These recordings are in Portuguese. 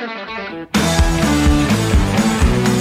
Thank you.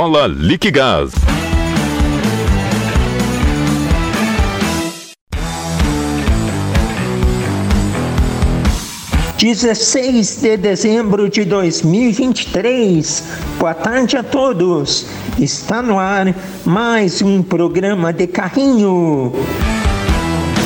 Viola Liquigás. Dezesseis de dezembro de 2023. Boa tarde a todos. Está no ar mais um programa de carrinho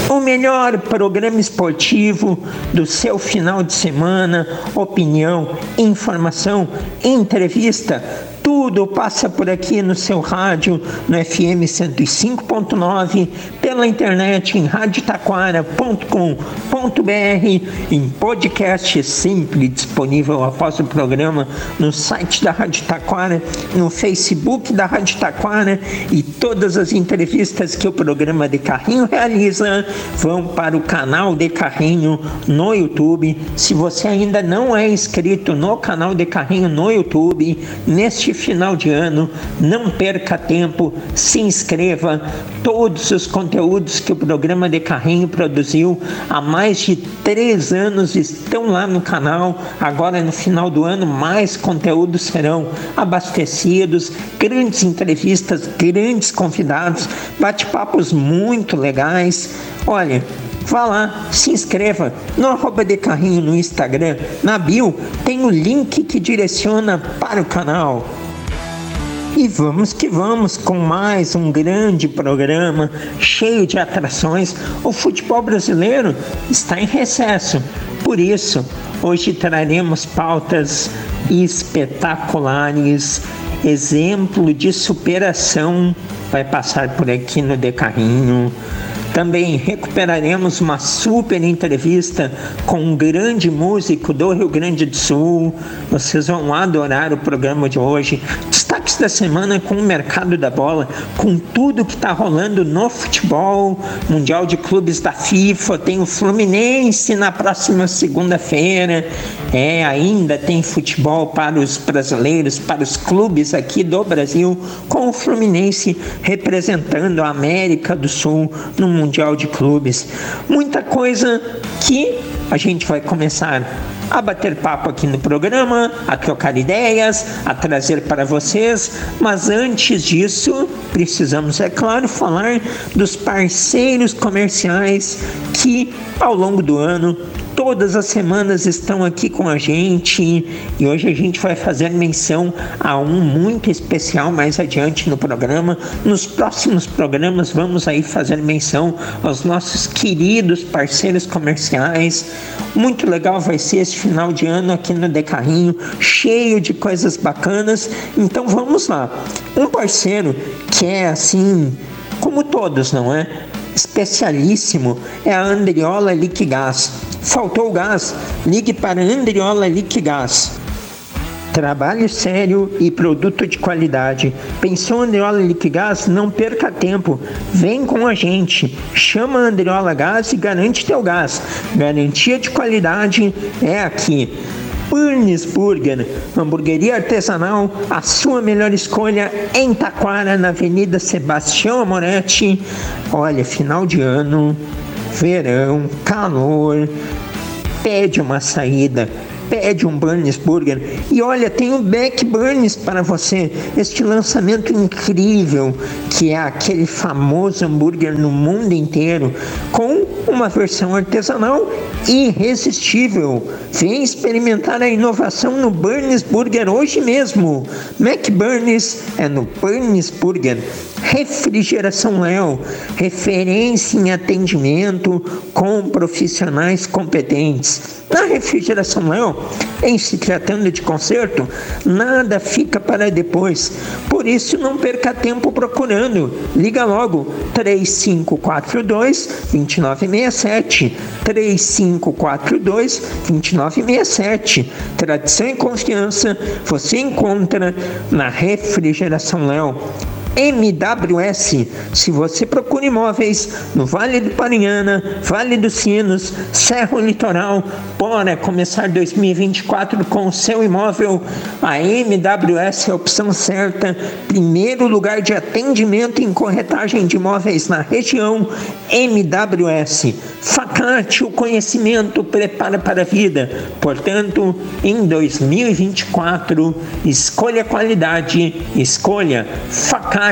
o melhor programa esportivo do seu final de semana, opinião, informação, entrevista tudo passa por aqui no seu rádio, no FM 105.9, pela internet em radiotaquara.com.br, em podcast sempre disponível após o programa no site da Rádio Taquara, no Facebook da Rádio Taquara e todas as entrevistas que o programa de carrinho realiza vão para o canal de carrinho no YouTube. Se você ainda não é inscrito no canal de carrinho no YouTube, neste final de ano. Não perca tempo, se inscreva. Todos os conteúdos que o programa de carrinho produziu há mais de três anos estão lá no canal. Agora, no final do ano, mais conteúdos serão abastecidos, grandes entrevistas, grandes convidados, bate-papos muito legais. Olha, Vá lá, se inscreva no arroba de carrinho no Instagram, na bio tem o link que direciona para o canal. E vamos que vamos com mais um grande programa cheio de atrações. O futebol brasileiro está em recesso. Por isso, hoje traremos pautas espetaculares, exemplo de superação vai passar por aqui no Decarrinho. Também recuperaremos uma super entrevista com um grande músico do Rio Grande do Sul. Vocês vão adorar o programa de hoje. Destaques da semana com o mercado da bola, com tudo que está rolando no futebol, Mundial de Clubes da FIFA, tem o Fluminense na próxima segunda-feira. É, ainda tem futebol para os brasileiros, para os clubes aqui do Brasil, com o Fluminense representando a América do Sul no Mundial de Clubes. Muita coisa que a gente vai começar a bater papo aqui no programa, a trocar ideias, a trazer para vocês, mas antes disso, precisamos, é claro, falar dos parceiros comerciais que ao longo do ano todas as semanas estão aqui com a gente e hoje a gente vai fazer menção a um muito especial mais adiante no programa. Nos próximos programas vamos aí fazer menção aos nossos queridos parceiros comerciais. Muito legal vai ser esse final de ano aqui no Decarrinho, cheio de coisas bacanas. Então vamos lá. Um parceiro que é assim, como todos, não é? especialíssimo é a Andriola Liquigás. Faltou gás? Ligue para Andriola Liquigás. Trabalho sério e produto de qualidade. Pensou Andriola Liquigás? Não perca tempo. Vem com a gente. Chama a Andriola Gás e garante teu gás. Garantia de qualidade é aqui. Burns Burger, hamburgueria artesanal, a sua melhor escolha em Taquara, na Avenida Sebastião Amoretti. Olha, final de ano, verão, calor, pede uma saída pede um Burns Burger. E olha, tem o Beck Burns para você. Este lançamento incrível, que é aquele famoso hambúrguer no mundo inteiro, com uma versão artesanal irresistível. Vem experimentar a inovação no Burns Burger hoje mesmo. Mac Burns é no Burns Burger Refrigeração Léo, referência em atendimento com profissionais competentes. Na Refrigeração Léo, em se tratando de conserto, nada fica para depois. Por isso, não perca tempo procurando. Liga logo 3542 2967. 3542 2967. Tradição e confiança você encontra na Refrigeração Léo. MWS. Se você procura imóveis no Vale do Paranhana, Vale dos Sinos, Serra Litoral, bora começar 2024 com o seu imóvel. A MWS é a opção certa. Primeiro lugar de atendimento em corretagem de imóveis na região. MWS. Facate, o conhecimento prepara para a vida. Portanto, em 2024, escolha qualidade, escolha Facate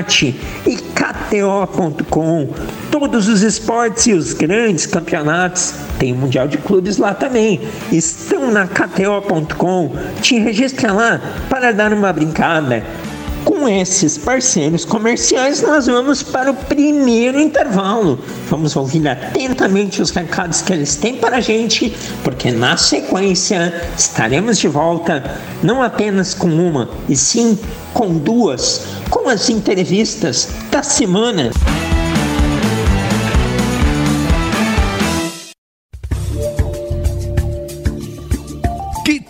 e KTO.com. Todos os esportes e os grandes campeonatos, tem o Mundial de Clubes lá também, estão na KTO.com. Te registra lá para dar uma brincada. Com esses parceiros comerciais, nós vamos para o primeiro intervalo. Vamos ouvir atentamente os recados que eles têm para a gente, porque na sequência estaremos de volta não apenas com uma, e sim com duas, com as entrevistas da semana.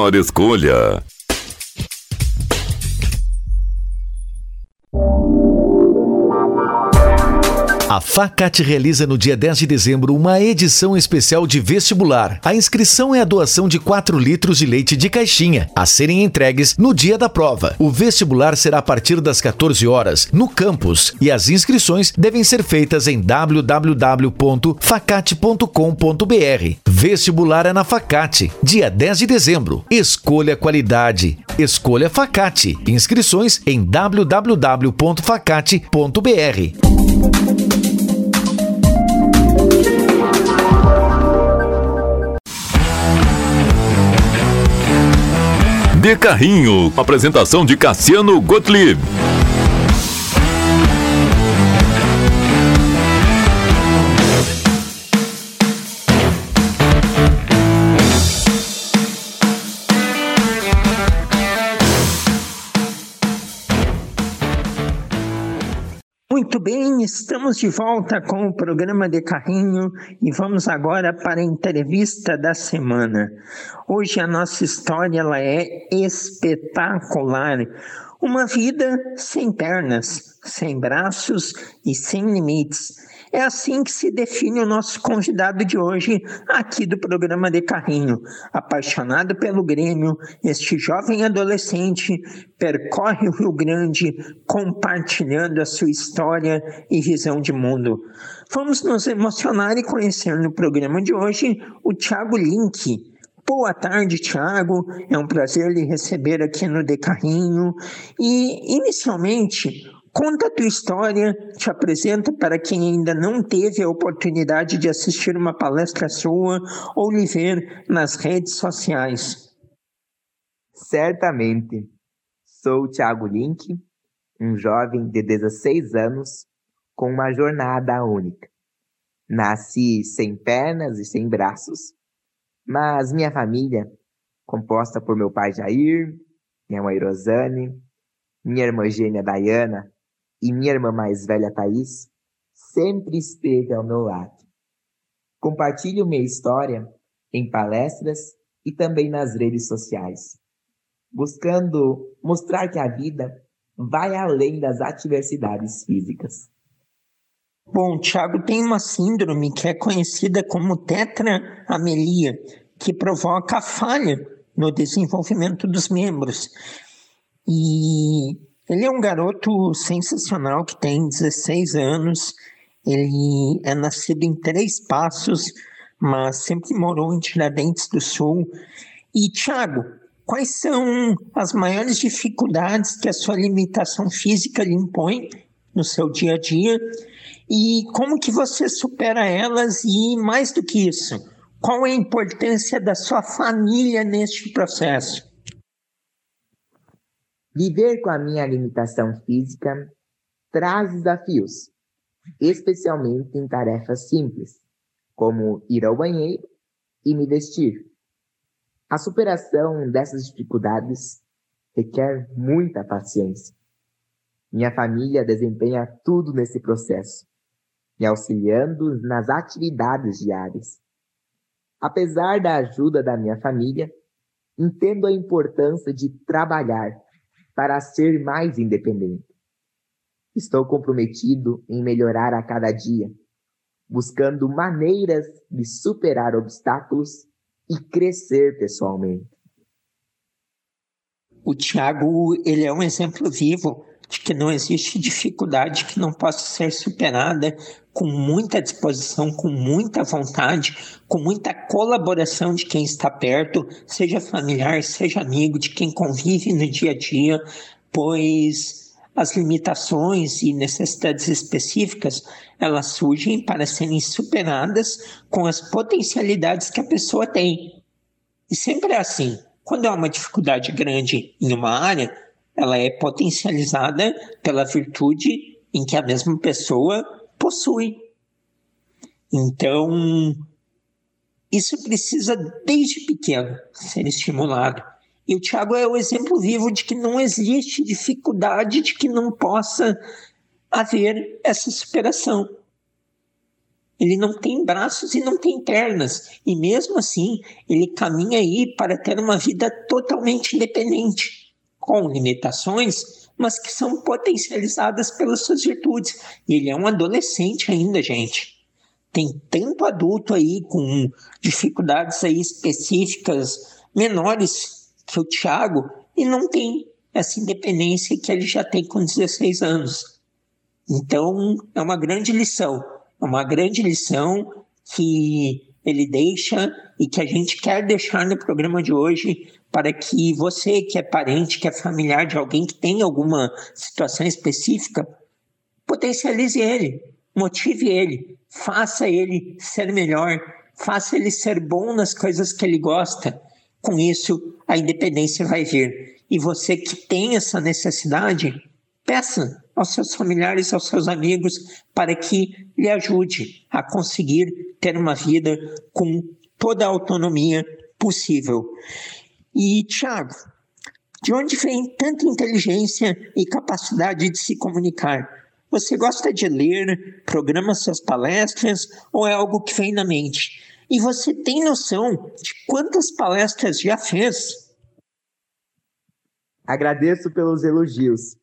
melhor escolha. A Facate realiza no dia 10 de dezembro uma edição especial de vestibular. A inscrição é a doação de 4 litros de leite de caixinha, a serem entregues no dia da prova. O vestibular será a partir das 14 horas, no campus, e as inscrições devem ser feitas em www.facate.com.br. Vestibular é na Facate, dia 10 de dezembro. Escolha qualidade. Escolha Facate. Inscrições em www.facate.br. De Carrinho, apresentação de Cassiano Gottlieb. Muito bem, estamos de volta com o programa de carrinho e vamos agora para a entrevista da semana. Hoje a nossa história ela é espetacular. Uma vida sem pernas, sem braços e sem limites. É assim que se define o nosso convidado de hoje, aqui do programa de Carrinho. Apaixonado pelo Grêmio, este jovem adolescente percorre o Rio Grande compartilhando a sua história e visão de mundo. Vamos nos emocionar e conhecer no programa de hoje o Thiago Link. Boa tarde, Tiago. É um prazer lhe receber aqui no De Carrinho. E, inicialmente, Conta a tua história, te apresenta para quem ainda não teve a oportunidade de assistir uma palestra sua ou lhe ver nas redes sociais. Certamente. Sou o Thiago Link, um jovem de 16 anos com uma jornada única. Nasci sem pernas e sem braços, mas minha família, composta por meu pai Jair, minha mãe Rosane, minha irmã gêmea Dayana e minha irmã mais velha Thaís sempre esteve ao meu lado. Compartilho minha história em palestras e também nas redes sociais, buscando mostrar que a vida vai além das adversidades físicas. Bom, Tiago tem uma síndrome que é conhecida como tetraamelia, que provoca falha no desenvolvimento dos membros. E ele é um garoto sensacional que tem 16 anos. Ele é nascido em Três Passos, mas sempre morou em Tiradentes do Sul. E, Thiago, quais são as maiores dificuldades que a sua limitação física lhe impõe no seu dia a dia? E como que você supera elas? E, mais do que isso, qual é a importância da sua família neste processo? Viver com a minha limitação física traz desafios, especialmente em tarefas simples, como ir ao banheiro e me vestir. A superação dessas dificuldades requer muita paciência. Minha família desempenha tudo nesse processo, me auxiliando nas atividades diárias. Apesar da ajuda da minha família, entendo a importância de trabalhar para ser mais independente. Estou comprometido em melhorar a cada dia, buscando maneiras de superar obstáculos e crescer pessoalmente. O Tiago, ele é um exemplo vivo de que não existe dificuldade que não possa ser superada com muita disposição, com muita vontade, com muita colaboração de quem está perto, seja familiar, seja amigo, de quem convive no dia a dia, pois as limitações e necessidades específicas, elas surgem para serem superadas com as potencialidades que a pessoa tem. E sempre é assim. Quando há uma dificuldade grande em uma área, ela é potencializada pela virtude em que a mesma pessoa possui. Então, isso precisa, desde pequeno, ser estimulado. E o Tiago é o exemplo vivo de que não existe dificuldade de que não possa haver essa superação. Ele não tem braços e não tem pernas, e mesmo assim ele caminha aí para ter uma vida totalmente independente, com limitações, mas que são potencializadas pelas suas virtudes. E ele é um adolescente ainda, gente. Tem tanto adulto aí com dificuldades aí específicas menores que o Thiago e não tem essa independência que ele já tem com 16 anos. Então, é uma grande lição, é uma grande lição que ele deixa e que a gente quer deixar no programa de hoje para que você que é parente, que é familiar de alguém que tem alguma situação específica, potencialize ele, motive ele, faça ele ser melhor, faça ele ser bom nas coisas que ele gosta, Com isso, a independência vai vir. E você que tem essa necessidade, peça aos seus familiares, aos seus amigos, para que lhe ajude a conseguir ter uma vida com toda a autonomia possível. E, Tiago, de onde vem tanta inteligência e capacidade de se comunicar? Você gosta de ler, programa suas palestras ou é algo que vem na mente? E você tem noção de quantas palestras já fez? Agradeço pelos elogios.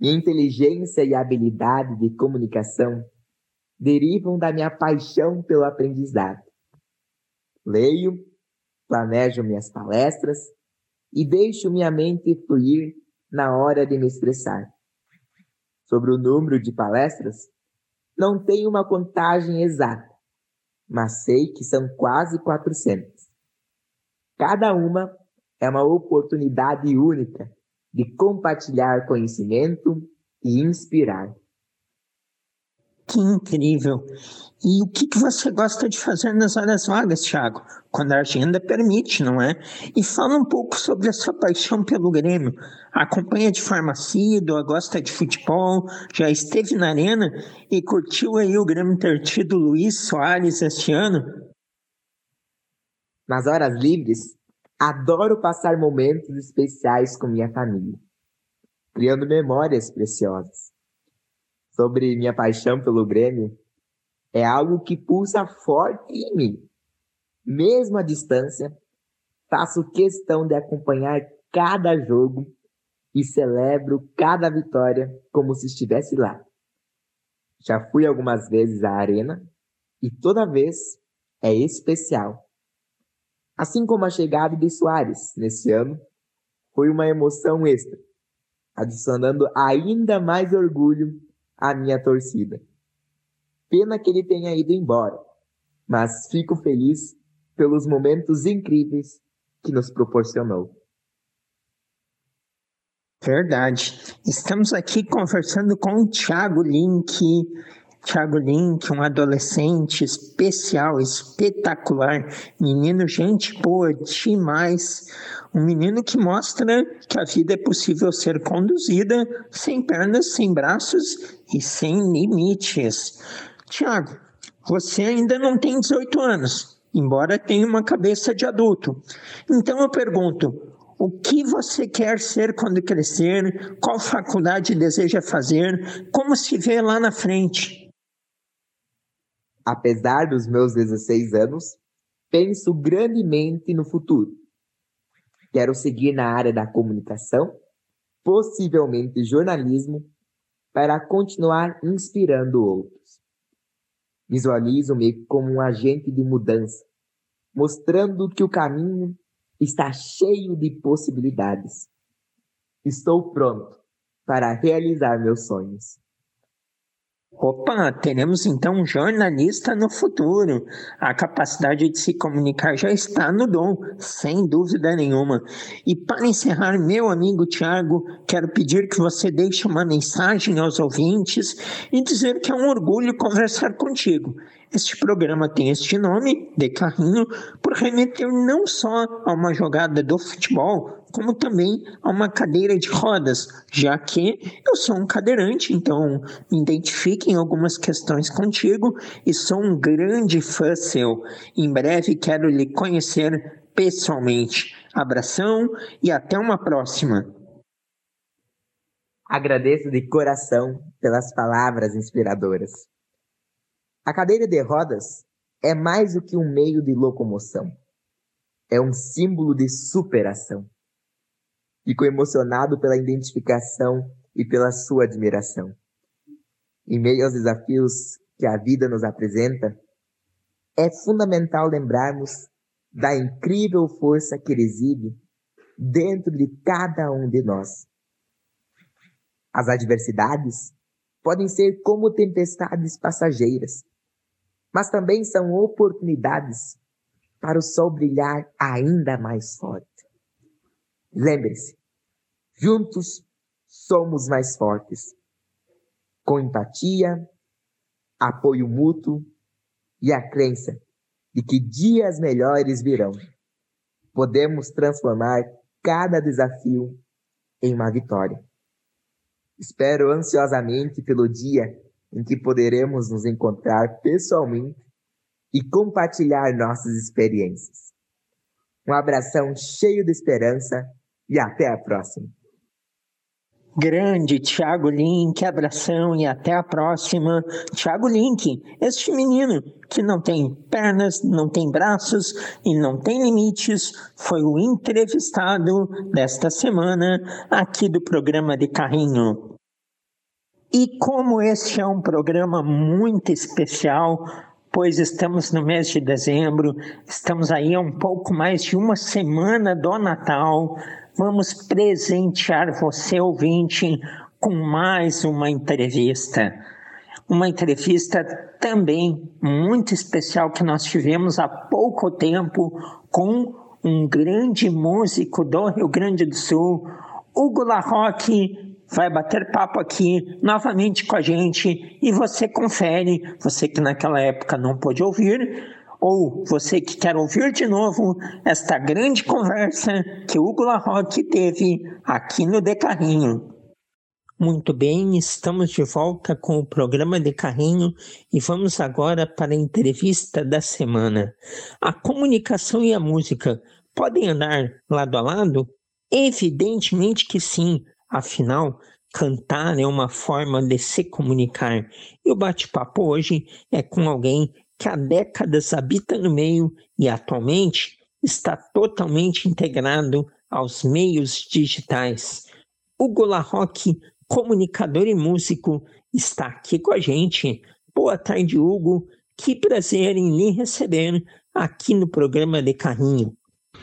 Minha inteligência e habilidade de comunicação derivam da minha paixão pelo aprendizado. Leio, planejo minhas palestras e deixo minha mente fluir na hora de me expressar. Sobre o número de palestras, não tenho uma contagem exata, mas sei que são quase 400. Cada uma é uma oportunidade única de compartilhar conhecimento e inspirar. Que incrível! E o que, que você gosta de fazer nas horas vagas, Thiago? Quando a agenda permite, não é? E fala um pouco sobre a sua paixão pelo Grêmio. Acompanha de forma assídua, gosta de futebol, já esteve na arena e curtiu aí o Grêmio ter tido Luiz Soares este ano? Nas horas livres, adoro passar momentos especiais com minha família, criando memórias preciosas sobre minha paixão pelo Grêmio é algo que pulsa forte em mim. Mesmo à distância, faço questão de acompanhar cada jogo e celebro cada vitória como se estivesse lá. Já fui algumas vezes à arena e toda vez é especial. Assim como a chegada de Soares nesse ano foi uma emoção extra, adicionando ainda mais orgulho a minha torcida. Pena que ele tenha ido embora, mas fico feliz pelos momentos incríveis que nos proporcionou. Verdade. Estamos aqui conversando com o Thiago Link. Thiago Link, um adolescente especial, espetacular, menino gente boa demais, um menino que mostra que a vida é possível ser conduzida sem pernas, sem braços e sem limites. Tiago, você ainda não tem 18 anos, embora tenha uma cabeça de adulto. Então eu pergunto, o que você quer ser quando crescer? Qual faculdade deseja fazer? Como se vê lá na frente? Apesar dos meus 16 anos, penso grandemente no futuro Quero seguir na área da comunicação, possivelmente jornalismo, para continuar inspirando outros. Visualizo-me como um agente de mudança, mostrando que o caminho está cheio de possibilidades. Estou pronto para realizar meus sonhos. Opa, teremos então um jornalista no futuro. A capacidade de se comunicar já está no dom, sem dúvida nenhuma. E para encerrar, meu amigo Tiago, quero pedir que você deixe uma mensagem aos ouvintes e dizer que é um orgulho conversar contigo. Este programa tem este nome, de carrinho, por remeter não só a uma jogada do futebol, como também a uma cadeira de rodas, já que eu sou um cadeirante, então me identifique em algumas questões contigo e sou um grande fã seu. Em breve quero lhe conhecer pessoalmente. Abração e até uma próxima. Agradeço de coração pelas palavras inspiradoras. A cadeira de rodas é mais do que um meio de locomoção. É um símbolo de superação. Fico emocionado pela identificação e pela sua admiração. Em meio aos desafios que a vida nos apresenta, é fundamental lembrarmos da incrível força que reside dentro de cada um de nós. As adversidades podem ser como tempestades passageiras, mas também são oportunidades para o sol brilhar ainda mais forte. Lembre-se, juntos somos mais fortes. Com empatia, apoio mútuo e a crença de que dias melhores virão. podemos transformar cada desafio em uma vitória. Espero ansiosamente pelo dia em que poderemos nos encontrar pessoalmente e compartilhar nossas experiências. Um abração cheio de esperança e até a próxima. Grande Thiago Link, abração e até a próxima. Thiago Link, este menino que não tem pernas, não tem braços e não tem limites, foi o entrevistado desta semana aqui do programa de Carrinho. E como este é um programa muito especial, pois estamos no mês de dezembro, estamos aí a um pouco mais de uma semana do Natal, vamos presentear você, ouvinte, com mais uma entrevista. Uma entrevista também muito especial que nós tivemos há pouco tempo com um grande músico do Rio Grande do Sul, Hugo Larroque, vai bater papo aqui novamente com a gente e você confere, você que naquela época não pôde ouvir, ou você que quer ouvir de novo esta grande conversa que Hugo Larroque teve aqui no De Carrinho. Muito bem, estamos de volta com o programa de carrinho e vamos agora para a entrevista da semana. A comunicação e a música podem andar lado a lado? Evidentemente que sim, afinal, cantar é uma forma de se comunicar. E o bate-papo hoje é com alguém que há décadas habita no meio e atualmente está totalmente integrado aos meios digitais. Hugo Larroque, comunicador e músico, está aqui com a gente. Boa tarde, Hugo. Que prazer em lhe receber aqui no programa de Carrinho.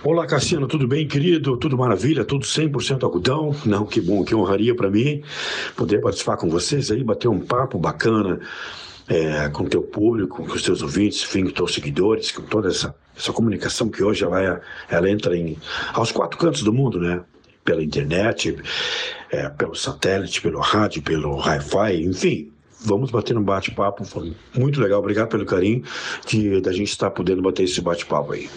Olá, Cassiano, tudo bem, querido? Tudo maravilha? Tudo 100% algodão? Não, que bom, que honraria para mim poder participar com vocês aí, bater um papo bacana é, com o teu público, com os teus ouvintes, enfim, com os teus seguidores, com toda essa, essa comunicação que hoje ela, é, ela entra em, aos quatro cantos do mundo, né? Pela internet, é, pelo satélite, pelo rádio, pelo hi-fi, enfim, vamos bater um bate-papo. Foi muito legal. Obrigado pelo carinho de da gente estar podendo bater esse bate-papo aí.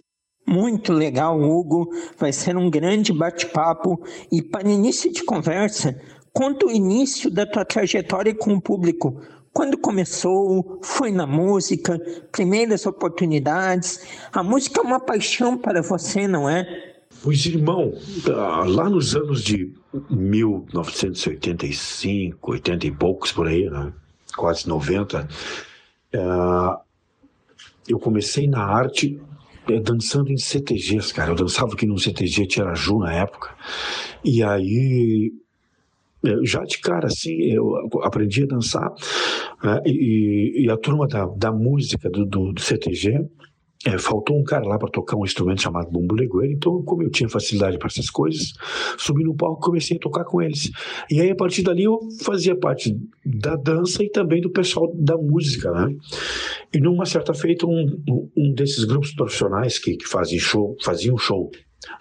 Muito legal, Hugo. Vai ser um grande bate-papo. E para início de conversa, conta o início da tua trajetória com o público. Quando começou, foi na música, primeiras oportunidades. A música é uma paixão para você, não é? Pois, irmão, ah, lá nos anos de 1985, 80 e poucos por aí, né? quase 90, ah, eu comecei na arte eh, dançando em CTGs, cara. Eu dançava aqui no CTG Tiraju na época. E aí já de cara, assim, eu aprendi a dançar né, e, e, a turma da, da música do, do, do CTG é, faltou um cara lá para tocar um instrumento chamado bumbo legueiro, então como eu tinha facilidade para essas coisas, subi no palco e comecei a tocar com eles. E aí a partir dali eu fazia parte da dança e também do pessoal da música, né? E numa certa feita um, um desses grupos profissionais que, que fazem show, faziam show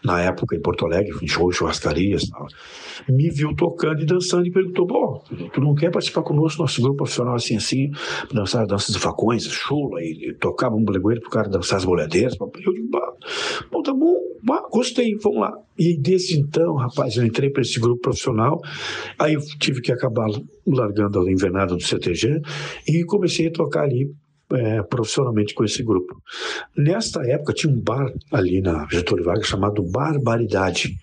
na época em Porto Alegre, em shows, churrascarias, me viu tocando e dançando e perguntou: Bom, tu não quer participar conosco, nosso grupo profissional assim, assim, dançar danças de facões, chula, e tocava um blegueiro pro cara dançar as boleadeiras. Eu digo: Bom, tá bom, bah, gostei, vamos lá. E desde então, rapaz, eu entrei para esse grupo profissional, aí eu tive que acabar largando a invernada do CTG e comecei a tocar ali é, profissionalmente com esse grupo. Nesta época tinha um bar ali na Getúlio Vargas chamado Barbaridade.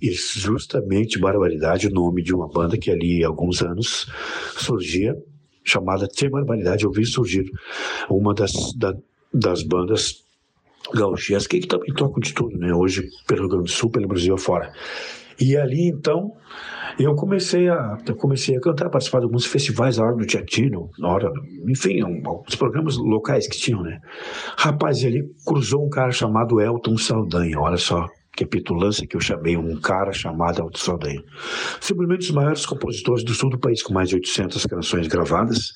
E justamente Barbaridade, o nome de uma banda que ali há alguns anos surgia, chamada T Barbaridade. Eu vi surgir uma das, da, das bandas gauchescas que também tocam de tudo, né? Hoje pelo Rio Grande do Sul, pelo Brasil afora. E ali então eu comecei a eu comecei a cantar, participar de alguns festivais na hora do Teatino, na hora, enfim, os programas locais que tinham, né? Rapaz, ali cruzou um cara chamado Elton Saldanha, olha só que petulância que eu chamei um cara chamado Elton Saldanha. Simplesmente os maiores compositores do sul do país, com mais de 800 canções gravadas,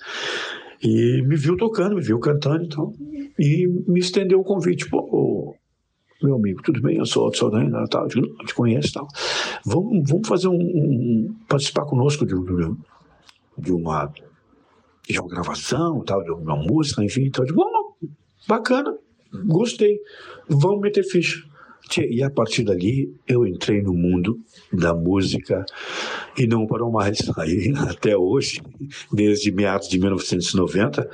e me viu tocando, me viu cantando, então, e me estendeu o convite, pô, meu amigo, tudo bem? Eu sou o Saldanha, tal, eu te conheço tal. Vamos, vamos fazer um, um participar conosco de, de, de, uma de uma gravação, tal, de uma música, enfim, tal. De, bom, bacana, gostei, vamos meter ficha. E a partir dali eu entrei no mundo da música e não parou mais. Aí até hoje, desde meados de 1990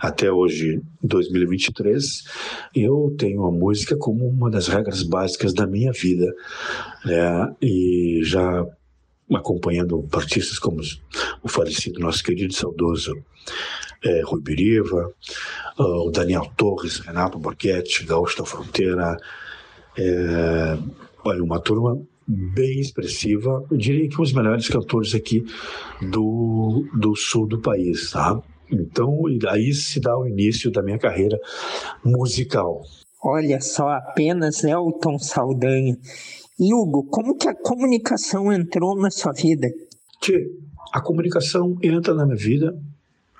até hoje, 2023, eu tenho a música como uma das regras básicas da minha vida, né? E já acompanhando artistas como o falecido nosso querido saudoso é, Rui Biriva, o Daniel Torres, Renato Borghetti, Gaúcho da Fronteira, é, olha, uma turma bem expressiva, eu diria que os melhores cantores aqui do, do sul do país, tá? Então, aí se dá o início da minha carreira musical. Olha só, apenas Elton Saldanha. Hugo, como que a comunicação entrou na sua vida? Tchê, a comunicação entra na minha vida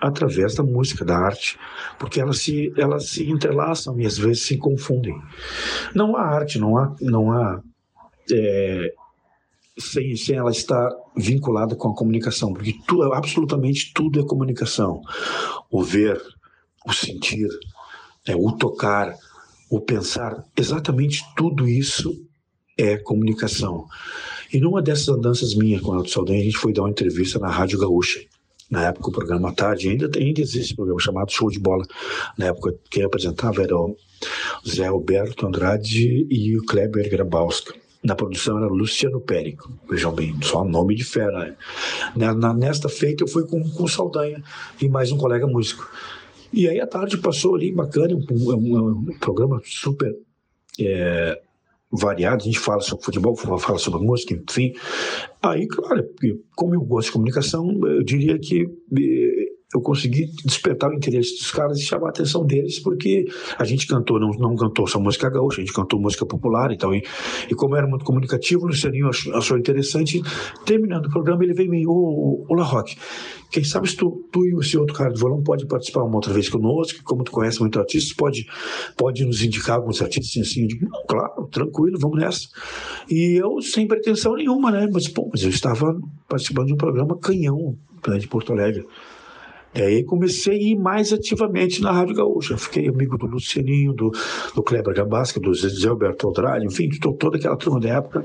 através da música, da arte, porque elas se, elas se entrelaçam e às vezes se confundem. Não há arte, não há, não há é, sem, sem ela estar vinculada com a comunicação, porque tu, absolutamente tudo é comunicação. O ver, o sentir, é, o tocar, o pensar, exatamente tudo isso é comunicação. E numa dessas andanças minhas com o Alto Saldanha, a gente foi dar uma entrevista na Rádio Gaúcha na época o programa tarde, ainda, ainda existe um programa chamado Show de Bola. Na época quem apresentava era o Zé Alberto Andrade e o Kleber Grabowska. Na produção era Luciano Périco, vejam bem, só nome de fera. Na, na, nesta feita eu fui com, com Saldanha e mais um colega músico. E aí a tarde passou ali, bacana, um, um, um programa super é, variado, a gente fala sobre futebol, fala sobre música, enfim. Aí, claro, como eu gosto de comunicação, eu diria que eh, eu consegui despertar o interesse dos caras e chamar a atenção deles, porque a gente cantou, não, não cantou só música gaúcha, a gente cantou música popular e tal. E, como era muito comunicativo, o Lucianinho achou, achou interessante. Terminando o programa, ele veio em ô, La Roque, quem sabe se tu, tu e esse outro cara do violão pode participar uma outra vez conosco, como tu conhece muito artistas, pode, pode nos indicar alguns artistas assim. Eu digo, não, claro, tranquilo, vamos nessa. E eu, sem pretensão nenhuma, né? Mas, pô, mas eu estava participando de um programa canhão né, de Porto Alegre. E aí comecei a ir mais ativamente na Rádio Gaúcha. Fiquei amigo do Lucianinho, do, do Kleber Gabasca, do Zé Alberto Aldrade, enfim, de toda aquela turma da época.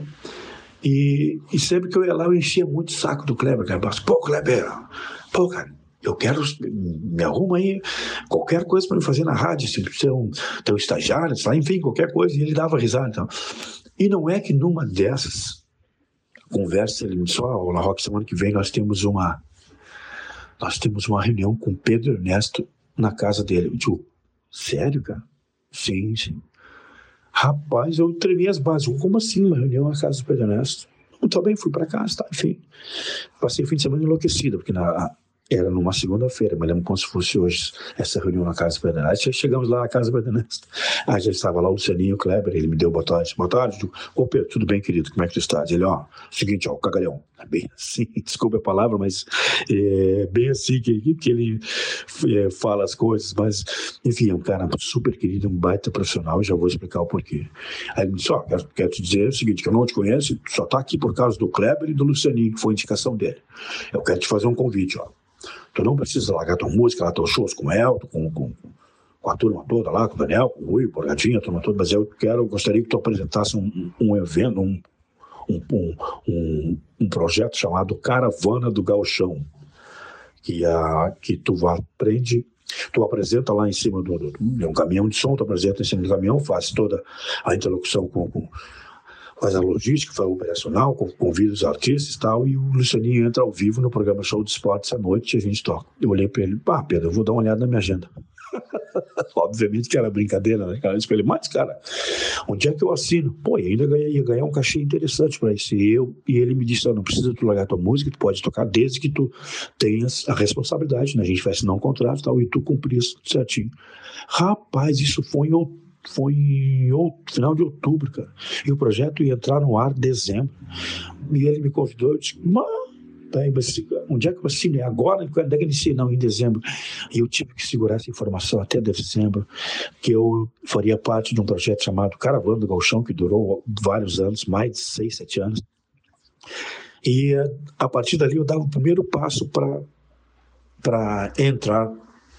E, e, sempre que eu ia lá, eu enchia muito o saco do Kleber Gabasca. Pô, Kleber, pô, cara, eu quero, me arruma aí qualquer coisa para me fazer na rádio, se ser um teu estagiário, lá, enfim, qualquer coisa. E ele dava risada. Então. E não é que numa dessas conversas, ele me disse: Ó, oh, Rock, semana que vem nós temos uma nós temos uma reunião com Pedro Ernesto na casa dele. Eu digo, sério, cara? Sim, sim. Rapaz, eu tremi as bases. Como assim uma reunião na casa do Pedro Ernesto? Muito bem, fui para casa, tá, enfim. Passei o fim de semana enlouquecido, porque na, era numa segunda-feira, me lembro como se fosse hoje, essa reunião na Casa Pederneste. Chegamos lá na Casa Pederneste. Ah, já estava lá o Lucianinho Kleber, ele me deu boa tarde. Boa tarde. Ô Pedro, tudo bem, querido? Como é que tu estás? Ele, ó, seguinte, ó, cagalhão. Bem assim, desculpa a palavra, mas é bem assim que, que ele é, fala as coisas. Mas, enfim, é um cara super querido, um baita profissional, já vou explicar o porquê. Aí ele disse, ó, quero, quero te dizer o seguinte, que eu não te conheço, só tá aqui por causa do Kleber e do Lucianinho, que foi indicação dele. Eu quero te fazer um convite, ó Tu não precisa largar tua música, lá teus shows com o Elton, com, com, com, a turma toda lá, com o Daniel, com o Rui, com a turma toda, mas eu quero, gostaria que tu apresentasse um, um evento, um, um, um, um, projeto chamado Caravana do Galchão, que, a, que tu aprende Tu apresenta lá em cima do, do, um caminhão de som, tu apresenta em cima do caminhão, faz toda a interlocução com, com, faz a logística, faz o operacional, convida os artistas e tal, e o Lucianinho entra ao vivo no programa Show de Esportes à noite e a gente toca. Eu olhei para ele, pá, Pedro, eu vou dar uma olhada na minha agenda. Obviamente que era brincadeira, né? Eu disse pra ele, mas, cara, onde é que eu assino? Pô, e ainda ganhei, ia ganhar um cachê interessante para isso. E, eu, e ele me disse: não precisa tu largar tua música, tu pode tocar desde que tu tenhas a responsabilidade, né? A gente vai assinar um contrato e tal, e tu cumprir isso certinho. Rapaz, isso foi em outubro foi em outro, final de outubro, cara. E o projeto ia entrar no ar em dezembro. E ele me convidou, eu disse, mano, tá mas onde é que eu assino? É agora? Quando é que inicia? Não, em dezembro. E eu tive que segurar essa informação até dezembro, que eu faria parte de um projeto chamado Caravana do Galchão, que durou vários anos, mais de seis, sete anos. E a partir dali eu dava o primeiro passo para entrar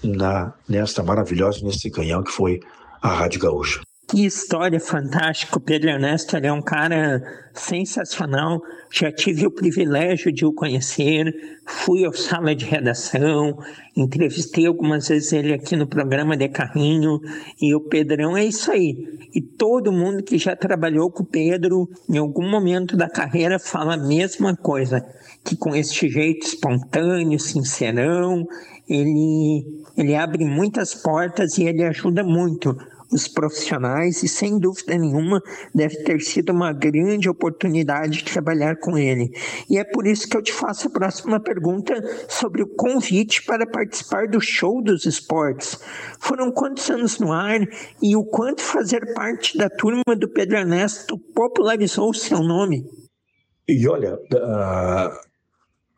na, nesta maravilhosa, nesse canhão que foi a Rádio Gaúcha. Que história fantástica. O Pedro Ernesto é um cara sensacional. Já tive o privilégio de o conhecer. Fui ao sala de redação, entrevistei algumas vezes ele aqui no programa de Carrinho. E o Pedrão é isso aí. E todo mundo que já trabalhou com o Pedro em algum momento da carreira fala a mesma coisa. Que com este jeito espontâneo, sincerão, ele, ele abre muitas portas e ele ajuda muito os profissionais e sem dúvida nenhuma deve ter sido uma grande oportunidade de trabalhar com ele. E é por isso que eu te faço a próxima pergunta sobre o convite para participar do show dos esportes. Foram quantos anos no ar e o quanto fazer parte da turma do Pedro Ernesto popularizou o seu nome? E olha, uh,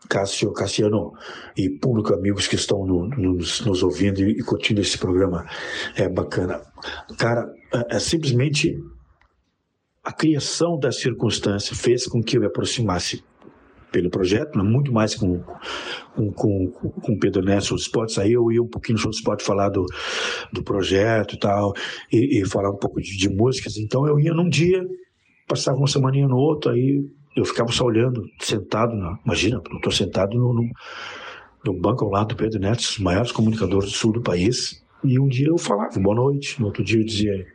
Cássio, Cassiano e público, amigos que estão no, nos, nos, ouvindo e, e curtindo esse programa, é bacana. Cara, é, é simplesmente a criação da circunstância fez com que eu me aproximasse pelo projeto, muito mais com com, com, com Pedro Neto dos Esportes, aí eu ia um pouquinho no show esporte falar do, do projeto e tal, e, e falar um pouco de, de músicas, então eu ia num dia, passava uma semaninha no outro, aí eu ficava só olhando, sentado, na, imagina, eu estou sentado no, no, no, banco ao lado do Pedro Neto, os maiores comunicadores do sul do país, e um dia eu falava boa noite, no outro dia eu dizia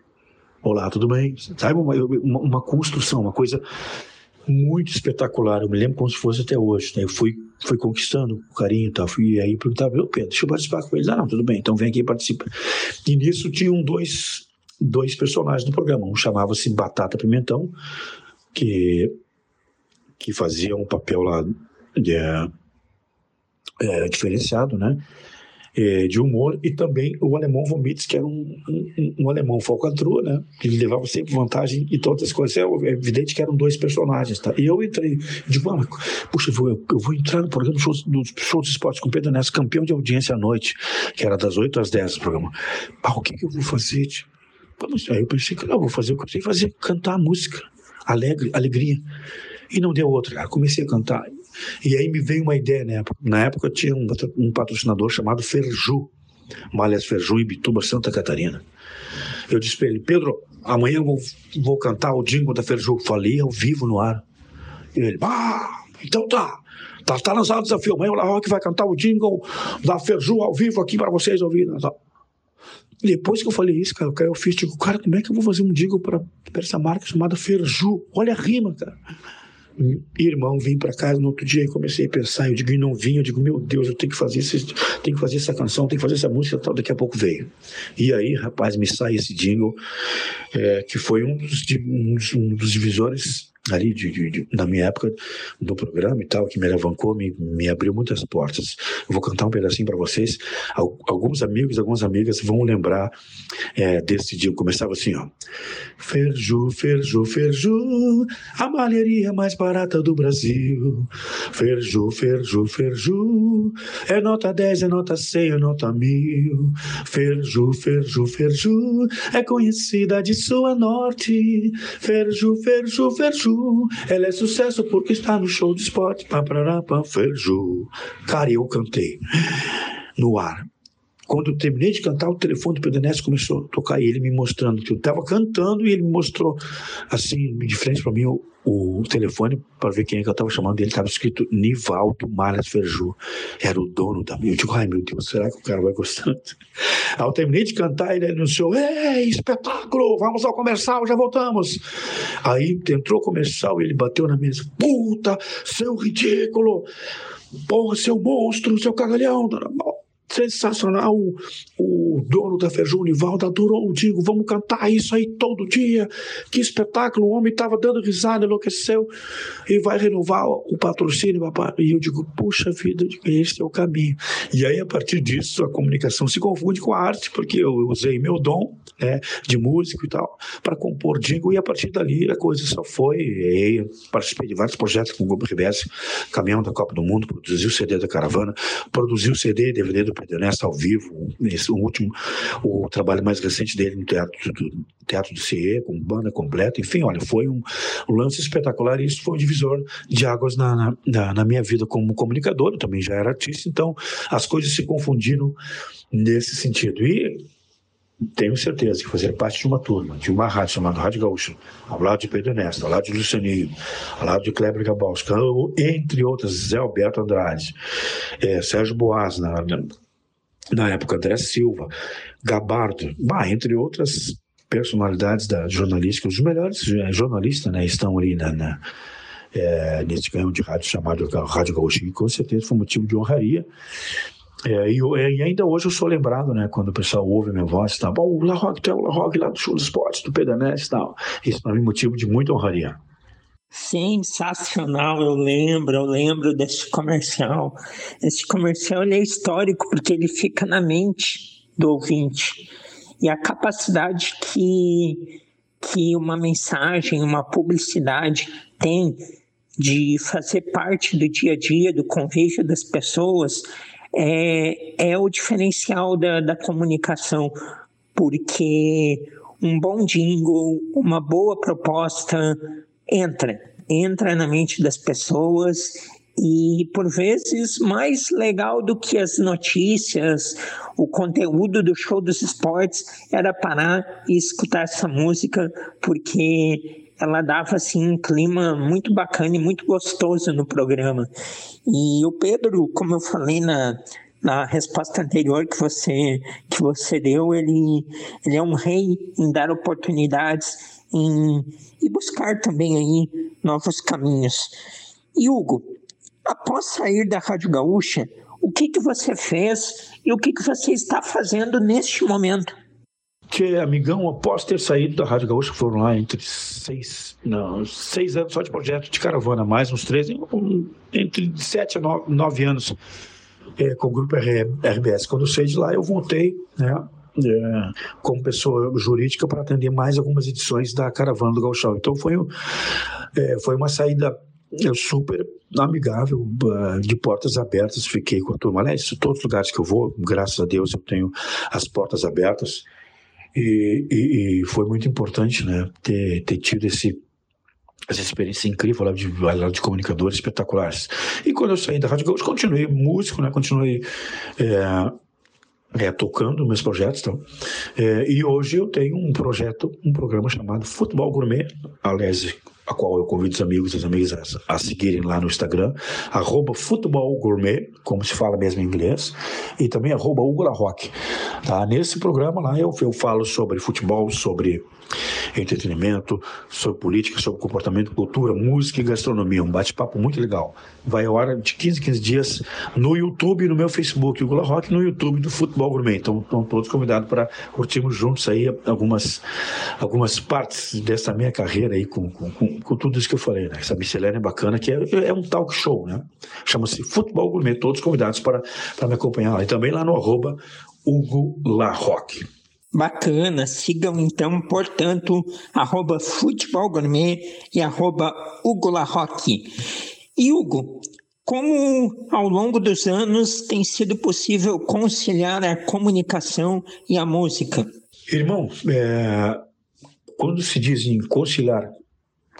olá, tudo bem? Sabe, uma, uma, uma construção, uma coisa muito espetacular, eu me lembro como se fosse até hoje, né? eu fui, fui conquistando o carinho e tal, fui aí perguntava, meu Pedro, deixa eu participar com ele, ah, não, tudo bem, então vem aqui e participa. E nisso tinham dois, dois personagens no programa, um chamava-se Batata Pimentão, que que fazia um papel lá de, é, diferenciado, né? É, de humor, e também o alemão Vomites, que era um, um, um alemão falcatrua, né? Ele levava sempre vantagem e todas as coisas. É, é evidente que eram dois personagens, tá? E eu entrei, digo, ah, puxa, eu vou, eu vou entrar no programa do show, do show de esportes com Pedro Neto, campeão de audiência à noite, que era das 8 às 10 do programa. Ah, o que, que eu vou fazer? Tipo? Aí eu pensei que não, vou fazer o que eu sei fazer, cantar música, alegre, alegria. E não deu outra. Comecei a cantar. E aí me veio uma ideia na época. Na época tinha um, um patrocinador chamado Ferju, Malhas Ferju, em Bituba, Santa Catarina. Eu disse para ele, Pedro, amanhã eu vou, vou cantar o jingle da Ferju. Falei ao vivo no ar. E ele, ah, então tá. Tá, tá lançado o desafio. Amanhã o La Rock vai cantar o jingle da Ferju ao vivo aqui para vocês ouvirem. Depois que eu falei isso, cara, eu fiz, digo, cara, como é que eu vou fazer um jingle para essa marca chamada Ferju? Olha a rima, cara irmão, vim para casa no outro dia e comecei a pensar, eu digo, e não vim, eu digo, meu Deus, eu tenho que fazer esse, tenho que fazer essa canção, tenho que fazer essa música, tal, daqui a pouco veio. E aí, rapaz, me sai esse jingle, é, que foi um dos, um dos, um dos divisores ali de, de, de, na minha época do programa e tal, que me alavancou, me, me abriu muitas portas. Eu vou cantar um pedacinho para vocês. Alguns amigos, algumas amigas vão lembrar é, desse dia. Eu começava assim, ó. Ferju, Ferju, Ferju, a malharia mais barata do Brasil. Ferju, Ferju, Ferju, é nota 10, é nota 100, é nota mil. Ferju, Ferju, Ferju, é conhecida de sua norte. Ferju, Ferju, Ferju, ela é sucesso porque está no show de esporte. Paparapá, Ferju. Cara, eu cantei no ar. Quando eu terminei de cantar, o telefone do Pedro Ernesto começou a tocar e ele me mostrando que eu estava cantando e ele me mostrou, assim, de frente para mim, o, o telefone para ver quem é que eu estava chamando. Ele estava escrito Nivaldo Malhas Ferju. Era o dono da minha. Eu digo, ai meu Deus, será que o cara vai gostar? Aí eu terminei de cantar, ele anunciou: Ei, espetáculo, vamos ao comercial, já voltamos. Aí entrou o comercial e ele bateu na mesa: Puta, seu ridículo, porra, seu monstro, seu cagalhão sensacional. O, o dono da Ferjão, Nivaldo, adorou. Digo, vamos cantar isso aí todo dia. Que espetáculo. O homem estava dando risada, enlouqueceu. E vai renovar o patrocínio. Papai. E eu digo, puxa vida, esse é o caminho. E aí, a partir disso, a comunicação se confunde com a arte, porque eu usei meu dom né, de músico e tal, para compor jingle. E a partir dali, a coisa só foi. E participei de vários projetos com o Grupo RBS, Caminhão da Copa do Mundo, produzi o CD da Caravana, produzi o CD e DVD do Pedro Ernesto ao vivo, esse último, o trabalho mais recente dele no Teatro do, teatro do CIE, com banda completa, enfim, olha, foi um, lance espetacular e isso foi um divisor de águas na, na, na minha vida como comunicador, eu também já era artista, então as coisas se confundiram nesse sentido. E tenho certeza que fazer parte de uma turma, de uma rádio chamada Rádio Gaúcho, ao lado de Pedro Ernesto, ao lado de Lucianinho, ao lado de Kleber Gabalska, entre outras, Zé Alberto Andrade, é, Sérgio Boas, na, na época André Silva, Gabardo, bah, entre outras personalidades da jornalística, os melhores é, jornalistas né, estão ali na, na é, nesse canhão de rádio chamado Rádio Gaúcho, com certeza foi motivo de honraria. É, e, e, ainda hoje eu sou lembrado, né, quando o pessoal ouve minha voz, tá, bom, o La Rock, tu é o La Rock lá do Show dos Esportes, do Pedanés e tal. Isso para mim é motivo de muita honraria. Sensacional, eu lembro, eu lembro desse comercial. Esse comercial é histórico porque ele fica na mente do ouvinte. E a capacidade que, que uma mensagem, uma publicidade tem de fazer parte do dia a dia, do convívio das pessoas, é, é o diferencial da, da comunicação, porque um bom jingle, uma boa proposta entra, entra na mente das pessoas e por vezes mais legal do que as notícias, o conteúdo do show dos esportes era parar e escutar essa música porque ela dava assim um clima muito bacana e muito gostoso no programa. E o Pedro, como eu falei na, na resposta anterior que você que você deu, ele ele é um rei em dar oportunidades em, e buscar também aí novos caminhos. E Hugo, após sair da Rádio Gaúcha, o que que você fez e o que que você está fazendo neste momento? que amigão, após ter saído da Rádio Gaúcha, foram lá entre seis, não, seis anos só de projeto de caravana, mais uns três, entre sete a nove, nove anos é, com o grupo RBS. Quando eu saí de lá, eu voltei, né, é, como pessoa jurídica para atender mais algumas edições da Caravana do Gauchão. Então foi, é, foi uma saída é, super amigável, de portas abertas. Fiquei com a turma. Aliás, todos os lugares que eu vou, graças a Deus, eu tenho as portas abertas. E, e, e foi muito importante, né, ter, ter tido esse essa experiência incrível lá de, de comunicadores espetaculares. E quando eu saí da Rádio Gaúcho, continuei músico, né? Continuei é, é, tocando meus projetos. Então. É, e hoje eu tenho um projeto, um programa chamado Futebol Gourmet, aliás, a qual eu convido os amigos e as amigas a, a seguirem lá no Instagram, arroba como se fala mesmo em inglês, e também arroba Rock. Tá? Nesse programa lá eu, eu falo sobre futebol, sobre entretenimento, sobre política, sobre comportamento, cultura, música e gastronomia. Um bate-papo muito legal. Vai a hora de 15, 15 dias no YouTube no meu Facebook, o Gula Rock, no YouTube do Futebol Gourmet. Então, estão todos convidados para curtirmos juntos aí algumas, algumas partes dessa minha carreira aí com, com, com, com tudo isso que eu falei, né? Essa miscelânea bacana que é, é um talk show, né? Chama-se Futebol Gourmet. Todos convidados para, para me acompanhar lá. E também lá no arroba Hugo La Rock. Bacana, sigam então, portanto, arroba Futebol Gourmet e arroba Hugo Larroque. E Hugo, como ao longo dos anos tem sido possível conciliar a comunicação e a música? Irmão, é, quando se diz em conciliar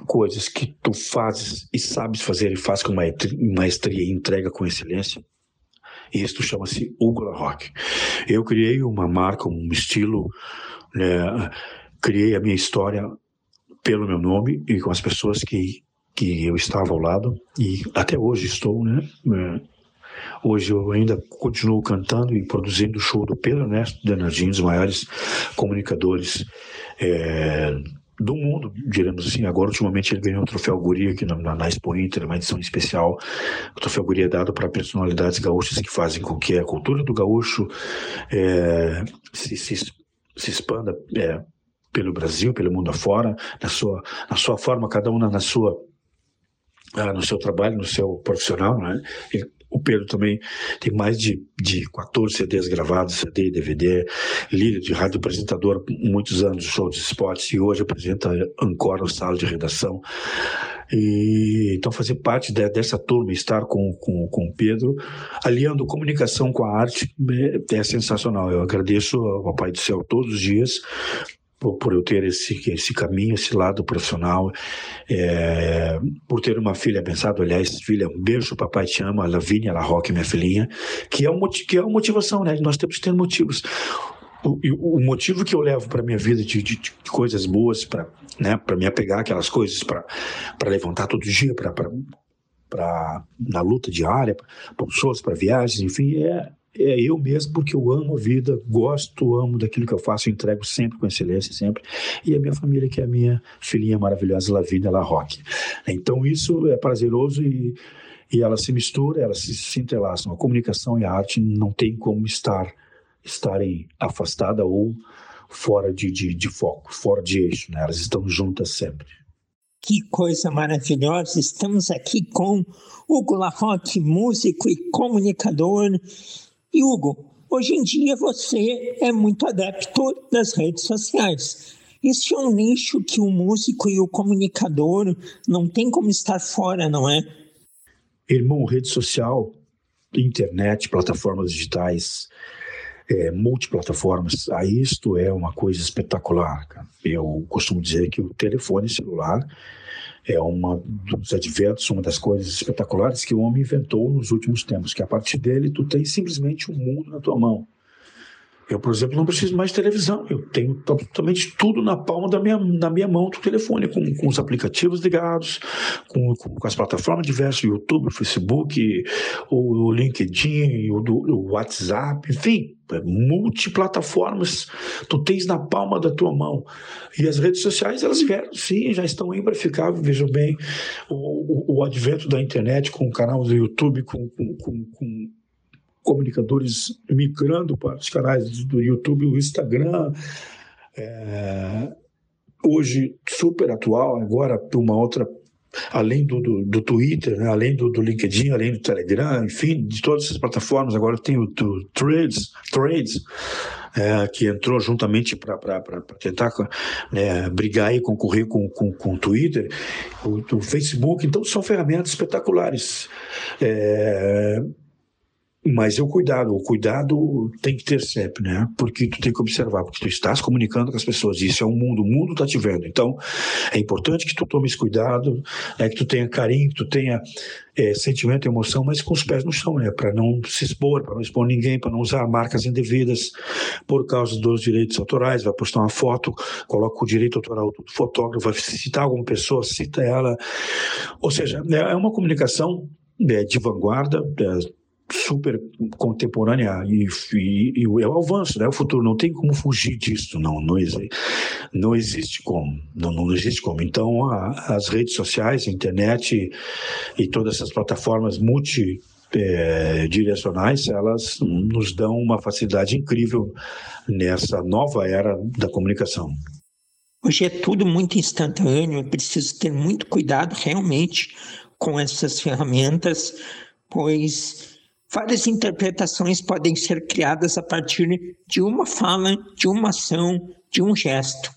coisas que tu fazes e sabes fazer e faz com maestria e entrega com excelência, isto chama-se Ugla Rock. Eu criei uma marca, um estilo, né, criei a minha história pelo meu nome e com as pessoas que, que eu estava ao lado e até hoje estou, né? É, hoje eu ainda continuo cantando e produzindo o show do Pedro Ernesto Danadinho, dos maiores comunicadores é, do mundo, diremos assim. Agora, ultimamente, ele ganhou o troféu Guri aqui na, na Expo Inter, uma edição especial. O troféu Guri é dado para personalidades gaúchas que fazem com que a cultura do gaúcho é, se, se, se expanda é, pelo Brasil, pelo mundo afora, na sua, na sua forma, cada uma na sua ah, no seu trabalho, no seu profissional, né? O Pedro também tem mais de, de 14 CDs gravados, CD, DVD, líder de rádio apresentador, muitos anos show de esportes, e hoje apresenta Ancora no sala de redação. E, então, fazer parte de, dessa turma, estar com, com, com o Pedro, aliando comunicação com a arte, é, é sensacional. Eu agradeço ao Pai do Céu todos os dias por, por, eu ter esse, esse caminho, esse lado profissional, é, por ter uma filha abençoada, aliás, filha, um beijo, papai te ama, Lavínia La Roque, minha filhinha, que é, um, que é uma motivação, né? Nós temos que ter motivos. o, o, motivo que eu levo para minha vida de, de, de, coisas boas, para né, para me apegar aquelas coisas, para levantar todo dia, para para na luta diária, para pessoas, para viagens, enfim, é, é eu mesmo porque eu amo a vida, gosto, amo daquilo que eu faço, entrego sempre com excelência, sempre. E a minha família, que é a minha filhinha maravilhosa, Lavínia La Roque. Então isso é prazeroso e, e ela se mistura, elas se, se entrelaçam. A comunicação e a arte não tem como estar estarem afastada ou fora de, de, de foco, fora de eixo, né? Elas estão juntas sempre. Que coisa maravilhosa! Estamos aqui com Hugo Larroque, músico e comunicador. E Hugo, hoje em dia você é muito adepto das redes sociais. Este é um nicho que o músico e o comunicador não tem como estar fora, não é? Irmão, rede social, internet, plataformas digitais, é, multiplataformas, a isto é uma coisa espetacular. Cara. Eu costumo dizer que o telefone celular é uma dos adventos, uma das coisas espetaculares que o homem inventou nos últimos tempos, que a partir dele tu tem simplesmente um mundo na tua mão. Eu, por exemplo, não preciso mais de televisão. Eu tenho absolutamente tudo na palma da minha, na minha mão do telefone, com, com os aplicativos ligados, com, com, as plataformas diversas, YouTube, Facebook, o, o LinkedIn, o, o WhatsApp, enfim, é multiplataformas, tu tens na palma da tua mão. E as redes sociais, elas vieram, sim, já estão aí para ficar, vejam bem, o, o, o, advento da internet com o canal do YouTube, com, com, com, com comunicadores migrando para os canais do YouTube, o Instagram, é, hoje super atual, agora uma outra, além do, do, do Twitter, né, além do, do, LinkedIn, além do Telegram, enfim, de todas essas plataformas, agora tem o, o Threads, Threads é, que entrou juntamente para tentar né, brigar e concorrer com, com, com o Twitter, o, o, Facebook, então são ferramentas espetaculares. É, mas é o cuidado, o cuidado tem que ter sempre, né? Porque tu tem que observar, porque tu estás comunicando com as pessoas, isso é um mundo, o mundo está te vendo. Então, é importante que tu tomes cuidado, né? que tu tenha carinho, que tu tenha é, sentimento emoção, mas com os pés no chão, né? Para não se expor, para não expor ninguém, para não usar marcas indevidas por causa dos direitos autorais. Vai postar uma foto, coloca o direito autoral do fotógrafo, vai citar alguma pessoa, cita ela. Ou seja, é uma comunicação é, de vanguarda, é, super contemporânea e, e, e, é o avanço, né? O futuro não tem como fugir disso, não, não, existe, não existe como, não, não existe como. Então, a, as redes sociais, a internet e, e todas essas plataformas multi é, elas nos dão uma facilidade incrível nessa nova era da comunicação. Hoje é tudo muito instantâneo, é preciso ter muito cuidado realmente com essas ferramentas, pois Várias interpretações podem ser criadas a partir de uma fala, de uma ação, de um gesto.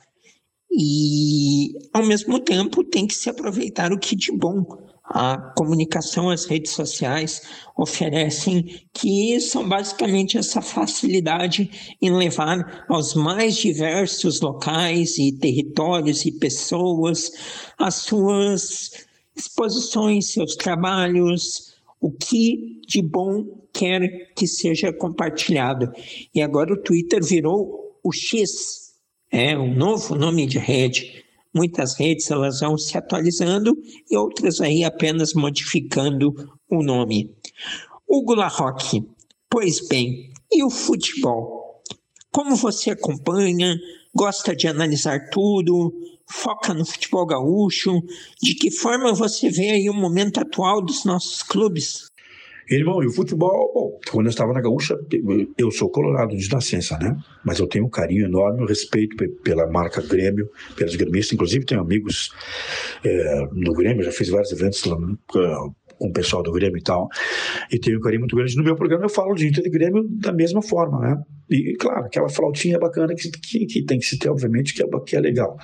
E, ao mesmo tempo, tem que se aproveitar o que de bom a comunicação, as redes sociais oferecem, que são basicamente essa facilidade em levar aos mais diversos locais e territórios e pessoas as suas exposições, seus trabalhos, o que de bom quer que seja compartilhado. E agora o Twitter virou o X, é um novo nome de rede. Muitas redes elas vão se atualizando e outras aí apenas modificando o nome. Hugo Larroque, pois bem, e o futebol? Como você acompanha? Gosta de analisar tudo? Foca no futebol gaúcho? De que forma você vê aí o momento atual dos nossos clubes? Irmão, e o futebol, bom, quando eu estava na Gaúcha, eu sou colorado de nascença, né? Mas eu tenho um carinho enorme, um respeito pela marca Grêmio, pelos gremistas. Inclusive, tenho amigos é, no Grêmio, já fiz vários eventos lá, com o pessoal do Grêmio e tal. E tenho um carinho muito grande. No meu programa eu falo de Inter e Grêmio da mesma forma, né? E, claro, aquela flautinha bacana que, que, que tem que se ter, obviamente, que é, que é legal.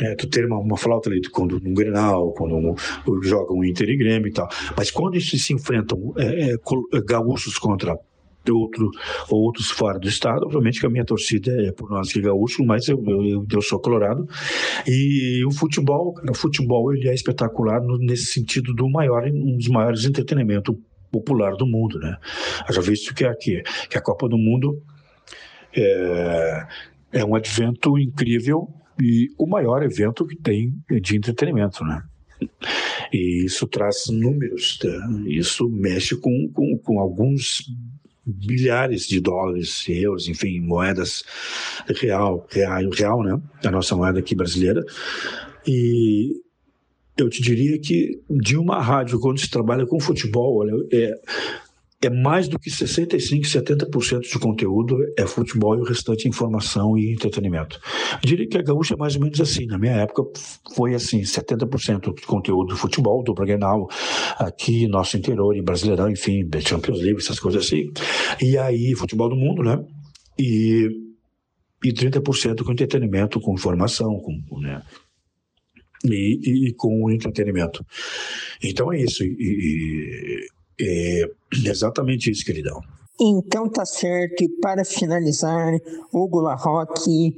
É, tu ter uma, uma flauta ali quando um Grenal, quando um, jogam Inter e Grêmio e tal. Mas quando esses se enfrentam é, é, é, gaúchos contra outro, outros fora do estado, obviamente que a minha torcida é por nós que é gaúcho, mas eu, eu, eu sou colorado. E o futebol, o futebol ele é espetacular no, nesse sentido do maior, um dos maiores entretenimentos popular do mundo, né? Já visto que aqui, que a Copa do Mundo é, é um advento incrível e o maior evento que tem de entretenimento, né? E isso traz números, tá? isso mexe com, com, com alguns bilhares de dólares, euros, enfim, moedas real, real, real, né? A nossa moeda aqui brasileira. E eu te diria que de uma rádio, quando se trabalha com futebol, olha, é, é mais do que 65%, 70% de conteúdo é futebol e o restante é informação e entretenimento. Diria que a Gaúcha é mais ou menos assim. Na minha época foi assim, 70% de conteúdo futebol, do Grenal, aqui, nosso interior, em Brasileirão, enfim, Champions League, essas coisas assim. E aí, futebol do mundo, né? E, e 30% com entretenimento, com informação, com, né? E, e, com entretenimento. Então é isso. E, é exatamente isso, queridão. Então tá certo. E para finalizar, Hugo Larroque,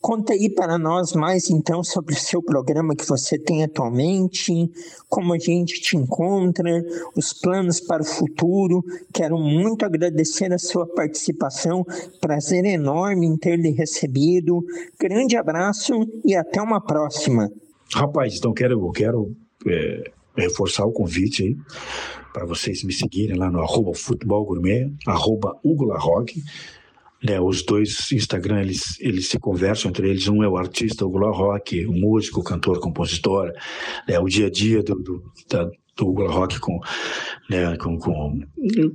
conta aí para nós mais então sobre o seu programa que você tem atualmente, como a gente te encontra, os planos para o futuro. Quero muito agradecer a sua participação. Prazer enorme em ter lhe recebido. Grande abraço e até uma próxima. Rapaz, então quero, quero é, reforçar o convite aí para vocês me seguirem lá no arroba futebol gourmet, arroba Hugo Larroque. Né, os dois Instagram, eles, eles se conversam entre eles. Um é o artista Hugo Larroque, o músico, cantor, compositor. Né, o dia a dia do, do, da, do Larroque com, né, com, com,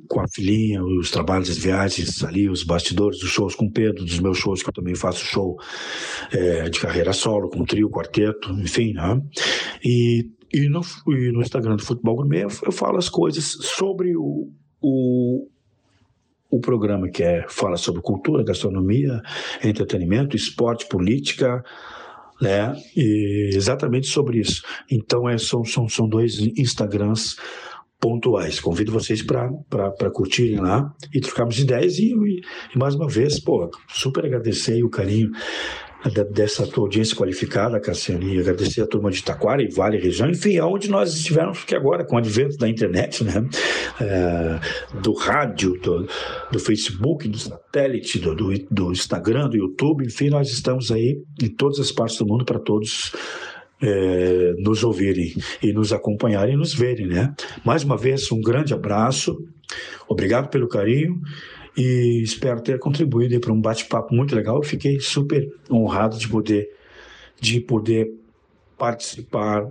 com a filhinha, os trabalhos, as viagens ali, os bastidores dos shows com o Pedro, dos meus shows, que eu também faço show é, de carreira solo, com trio, quarteto, enfim. Né? E e no, e no Instagram do Futebol Gourmet eu falo as coisas sobre o, o, o programa que é, fala sobre cultura, gastronomia, entretenimento, esporte, política, né? E exatamente sobre isso. Então é, são, são, são dois Instagrams pontuais. Convido vocês para curtirem lá e trocarmos ideias e, e, e, mais uma vez, pô, super agradecer o carinho dessa tua audiência qualificada, Cassiano, e agradecer a turma de Taquara e Vale Região, enfim, aonde nós estivermos, porque agora, com o advento da internet, né, é, do rádio, do, do, Facebook, do satélite, do, do, do Instagram, do YouTube, enfim, nós estamos aí em todas as partes do mundo para todos é, nos ouvirem e nos acompanharem e nos verem, né? Mais uma vez, um grande abraço, obrigado pelo carinho e espero ter contribuído para um bate-papo muito legal. Eu fiquei super honrado de poder, de poder participar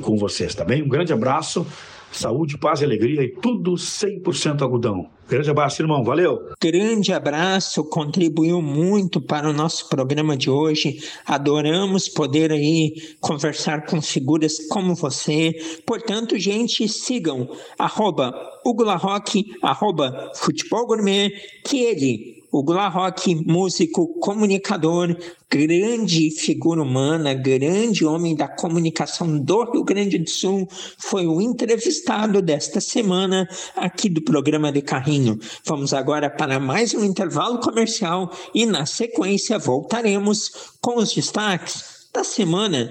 com vocês, tá bem? Um grande abraço saúde, paz e alegria e tudo 100% algodão. Grande abraço, irmão. Valeu. Grande abraço, contribuiu muito para o nosso programa de hoje. Adoramos poder aí conversar com figuras como você. Portanto, gente, sigam arroba Hugo Larroque, arroba Futebol Gourmet, que ele o Rock, músico, comunicador, grande figura humana, grande homem da comunicação do Rio Grande do Sul, foi o entrevistado desta semana aqui do programa de Carrinho. Vamos agora para mais um intervalo comercial e na sequência voltaremos com os destaques da semana.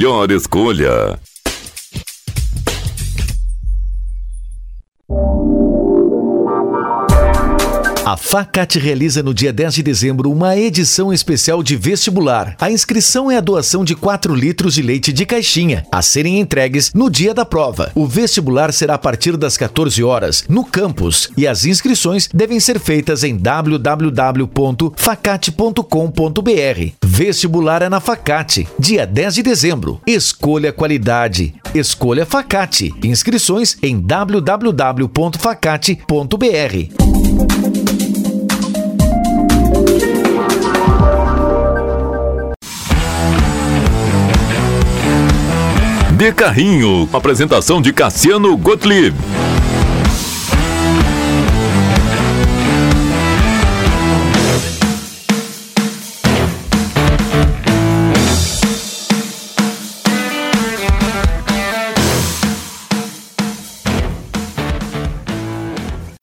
melhor escolha. A Facate realiza no dia 10 de dezembro uma edição especial de vestibular. A inscrição é a doação de 4 litros de leite de caixinha, a serem entregues no dia da prova. O vestibular será a partir das 14 horas no campus e as inscrições devem ser feitas em www.facate.com.br. Vestibular é na Facate, dia 10 de dezembro. Escolha qualidade. Escolha Facate. Inscrições em www.facate.br. De Carrinho, apresentação de Cassiano Gottlieb.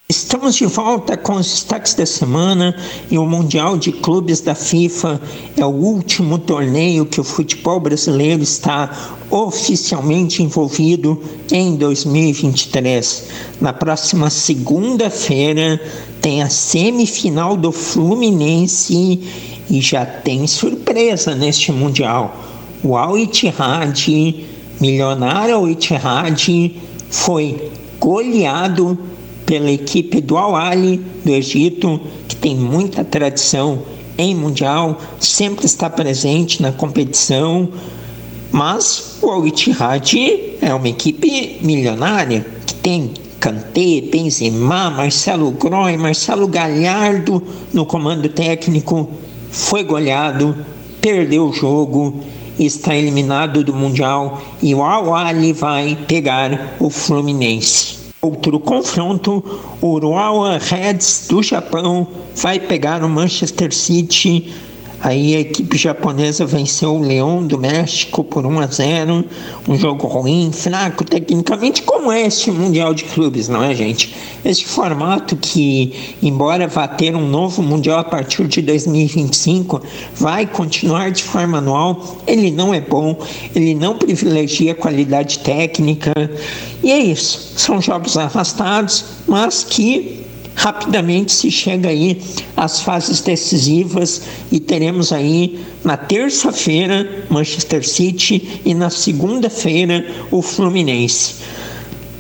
Estamos de volta com os destaques da semana e o Mundial de Clubes da FIFA é o último torneio que o futebol brasileiro está oficialmente envolvido em 2023. Na próxima segunda-feira tem a semifinal do Fluminense e já tem surpresa neste Mundial. O Al Ittihad, milionário Al Ittihad, foi goleado pela equipe do Al-Ali do Egito, que tem muita tradição em mundial, sempre está presente na competição, mas o Al-Ittihad é uma equipe milionária que tem Kanté, Benzema, Marcelo Groy, Marcelo Galhardo no comando técnico, foi goleado, perdeu o jogo, está eliminado do Mundial e o Al-Ali vai pegar o Fluminense. Outro confronto, o Urawa Reds do Japão vai pegar o Manchester City Aí a equipe japonesa venceu o Leão do México por 1 a 0, um jogo ruim, fraco tecnicamente, como é este Mundial de Clubes, não é, gente? Este formato que, embora vá ter um novo Mundial a partir de 2025, vai continuar de forma anual, ele não é bom, ele não privilegia a qualidade técnica, e é isso. São jogos arrastados, mas que rapidamente se chega aí às fases decisivas e teremos aí na terça-feira Manchester City e na segunda-feira o Fluminense.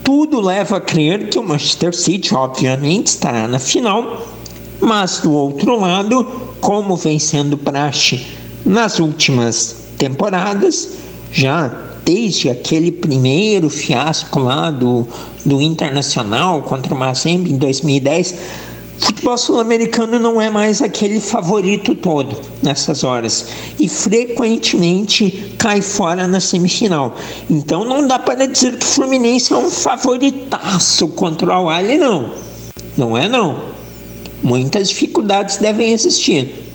Tudo leva a crer que o Manchester City, obviamente, estará na final, mas do outro lado, como vem sendo praxe nas últimas temporadas, já desde aquele primeiro fiasco lá do, do Internacional contra o Mazembe em 2010, o futebol sul-americano não é mais aquele favorito todo nessas horas e frequentemente cai fora na semifinal. Então não dá para dizer que o Fluminense é um favoritaço contra o Al não. Não é não. muitas dificuldades devem existir.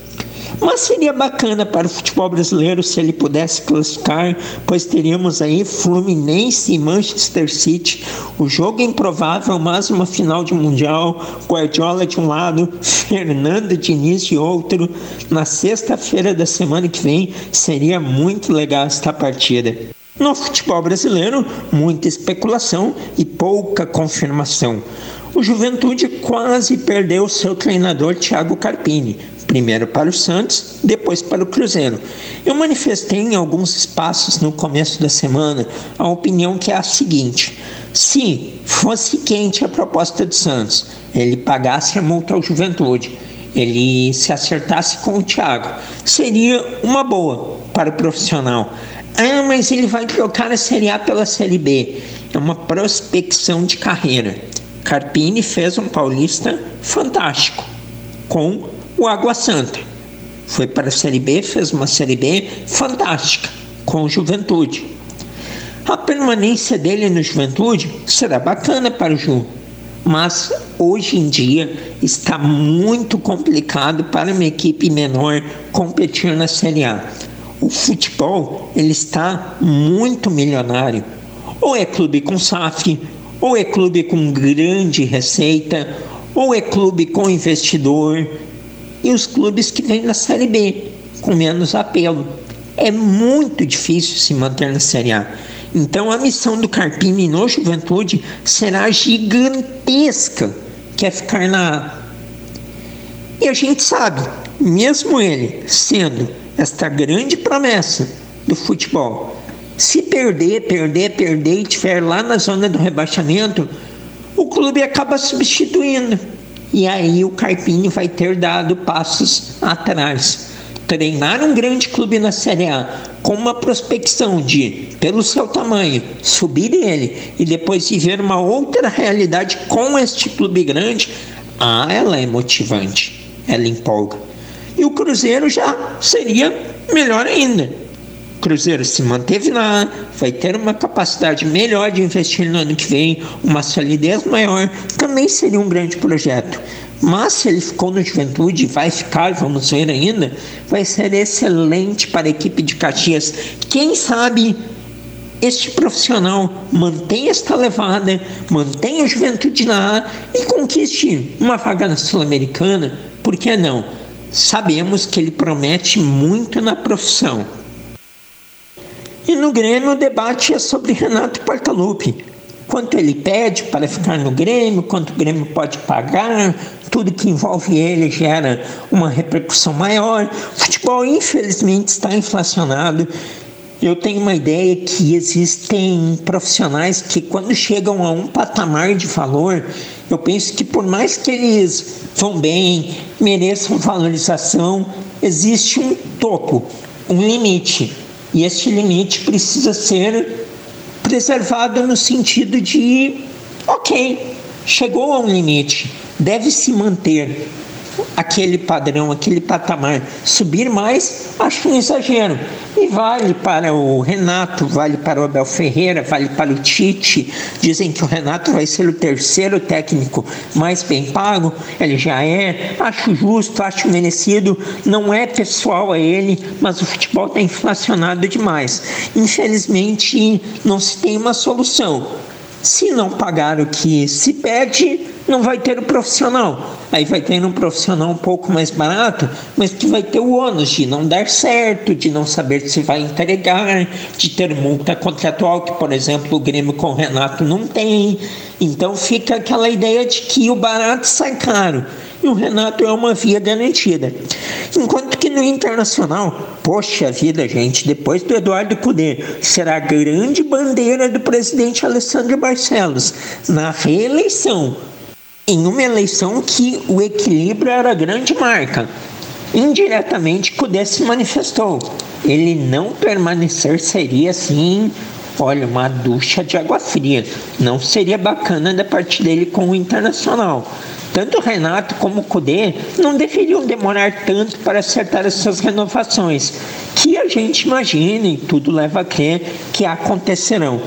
Mas seria bacana para o futebol brasileiro se ele pudesse classificar, pois teríamos aí Fluminense e Manchester City, o jogo improvável, mais uma final de Mundial, Guardiola de um lado, Fernando Diniz de outro. Na sexta-feira da semana que vem seria muito legal esta partida. No futebol brasileiro, muita especulação e pouca confirmação. O Juventude quase perdeu seu treinador Thiago Carpini, primeiro para o Santos, depois para o Cruzeiro. Eu manifestei em alguns espaços no começo da semana a opinião que é a seguinte: se fosse quente a proposta do Santos, ele pagasse a multa ao Juventude, ele se acertasse com o Thiago, seria uma boa para o profissional. Ah, mas ele vai trocar a Série A pela Série B. É uma prospecção de carreira. Carpini fez um paulista fantástico, com o Água Santa. Foi para a Série B, fez uma Série B fantástica, com Juventude. A permanência dele no Juventude será bacana para o Ju, mas hoje em dia está muito complicado para uma equipe menor competir na Série A. O futebol ele está muito milionário. Ou é clube com SAF, ou é clube com grande receita, ou é clube com investidor, e os clubes que vêm na Série B, com menos apelo. É muito difícil se manter na Série A. Então a missão do Carpini no Juventude será gigantesca, que é ficar na A. E a gente sabe, mesmo ele sendo esta grande promessa do futebol, se perder, perder, perder e estiver lá na zona do rebaixamento, o clube acaba substituindo e aí o Carpini vai ter dado passos atrás. Treinar um grande clube na Série A com uma prospecção de, pelo seu tamanho, subir ele e depois viver uma outra realidade com este clube grande, ah, ela é motivante, ela empolga. E o Cruzeiro já seria melhor ainda. Cruzeiro se manteve lá, vai ter uma capacidade melhor de investir no ano que vem, uma solidez maior, também seria um grande projeto. Mas se ele ficou no Juventude, vai ficar, vamos ver ainda, vai ser excelente para a equipe de Caxias. Quem sabe este profissional mantenha esta levada, mantenha a juventude A e conquiste uma vaga na Sul-Americana, por que não? Sabemos que ele promete muito na profissão. E no Grêmio o debate é sobre Renato Portaluppi. Quanto ele pede para ficar no Grêmio, quanto o Grêmio pode pagar, tudo que envolve ele gera uma repercussão maior. O futebol, infelizmente, está inflacionado. Eu tenho uma ideia que existem profissionais que, quando chegam a um patamar de valor, eu penso que, por mais que eles vão bem, mereçam valorização, existe um topo, um limite. E este limite precisa ser preservado no sentido de, ok, chegou a um limite deve se manter aquele padrão, aquele patamar. Subir mais, acho um exagero. E vale para o Renato, vale para o Abel Ferreira, vale para o Tite. Dizem que o Renato vai ser o terceiro técnico mais bem pago. Ele já é. Acho justo, acho merecido. Não é pessoal a ele, mas o futebol está inflacionado demais. Infelizmente, não se tem uma solução. Se não pagar o que se pede, não vai ter o profissional. Aí vai ter um profissional um pouco mais barato, mas que vai ter o ônus de não dar certo, de não saber se vai entregar, de ter multa contratual, que, por exemplo, o Grêmio com o Renato não tem. Então fica aquela ideia de que o barato sai caro. E o Renato é uma via garantida. Enquanto que no Internacional, poxa vida, gente, depois do Eduardo Cudê, será a grande bandeira do presidente Alessandro Barcelos na reeleição em uma eleição que o equilíbrio era a grande marca. Indiretamente, Kudê se manifestou. Ele não permanecer seria assim, olha, uma ducha de água fria. Não seria bacana da parte dele com o Internacional. Tanto Renato como Cudê não deveriam demorar tanto para acertar essas renovações, que a gente imagina e tudo leva a crer que acontecerão.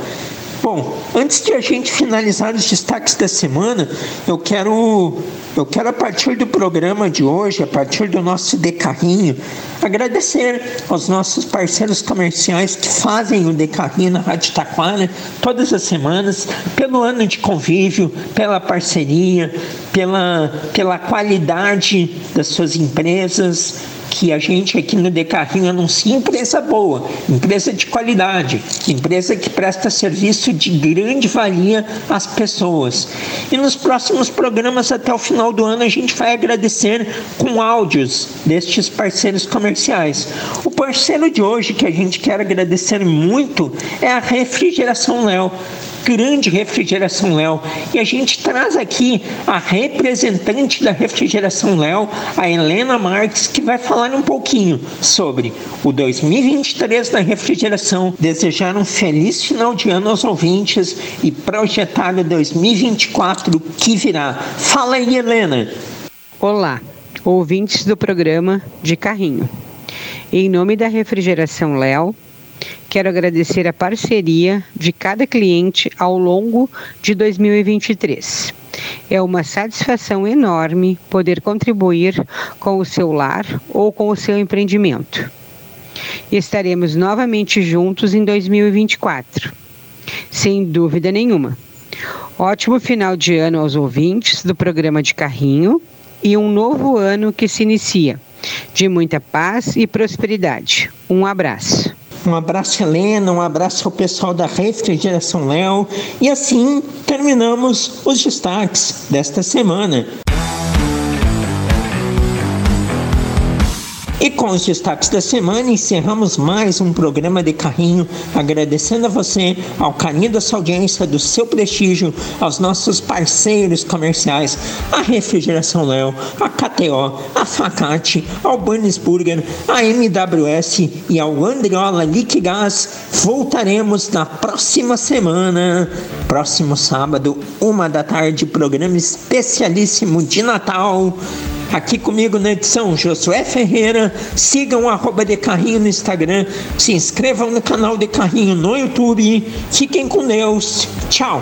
Bom, antes de a gente finalizar os destaques da semana, eu quero, eu quero a partir do programa de hoje, a partir do nosso decarrinho, agradecer aos nossos parceiros comerciais que fazem o decarrinho na Rádio Taquara todas as semanas, pelo ano de convívio, pela parceria, pela, pela qualidade das suas empresas, que a gente aqui no Decarrinho anuncia empresa boa, empresa de qualidade, empresa que presta serviço de grande valia às pessoas. E nos próximos programas até o final do ano a gente vai agradecer com áudios destes parceiros comerciais. O parceiro de hoje que a gente quer agradecer muito é a Refrigeração Léo grande refrigeração Léo. E a gente traz aqui a representante da refrigeração Léo, a Helena Marques, que vai falar um pouquinho sobre o 2023 da refrigeração, desejar um feliz final de ano aos ouvintes e projetar o 2024 que virá. Fala aí, Helena. Olá, ouvintes do programa de Carrinho. Em nome da Refrigeração Léo, Quero agradecer a parceria de cada cliente ao longo de 2023. É uma satisfação enorme poder contribuir com o seu lar ou com o seu empreendimento. Estaremos novamente juntos em 2024, sem dúvida nenhuma. Ótimo final de ano aos ouvintes do programa de Carrinho e um novo ano que se inicia, de muita paz e prosperidade. Um abraço. Um abraço, Helena, um abraço ao pessoal da Refrigeração Léo. E assim terminamos os destaques desta semana. Com os destaques da semana, encerramos mais um programa de carrinho, agradecendo a você, ao carinho da sua audiência, do seu prestígio, aos nossos parceiros comerciais, a Refrigeração Léo, a KTO, a Facate, ao Burger, a MWS e ao Andriola Liquigás. Voltaremos na próxima semana, próximo sábado, uma da tarde, programa especialíssimo de Natal. Aqui comigo na edição, Josué Ferreira. Sigam o de carrinho no Instagram. Se inscrevam no canal de carrinho no YouTube. Fiquem com Deus. Tchau.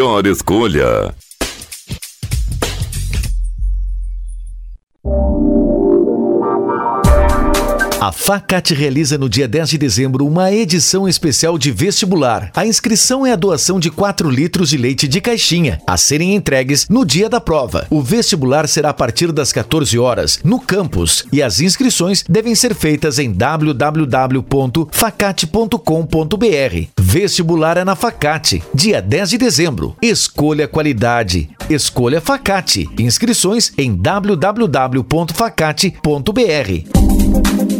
melhor escolha. A Facate realiza no dia 10 de dezembro uma edição especial de vestibular. A inscrição é a doação de 4 litros de leite de caixinha, a serem entregues no dia da prova. O vestibular será a partir das 14 horas, no campus, e as inscrições devem ser feitas em www.facate.com.br. Vestibular é na Facate, dia 10 de dezembro. Escolha qualidade. Escolha Facate. Inscrições em www.facate.br.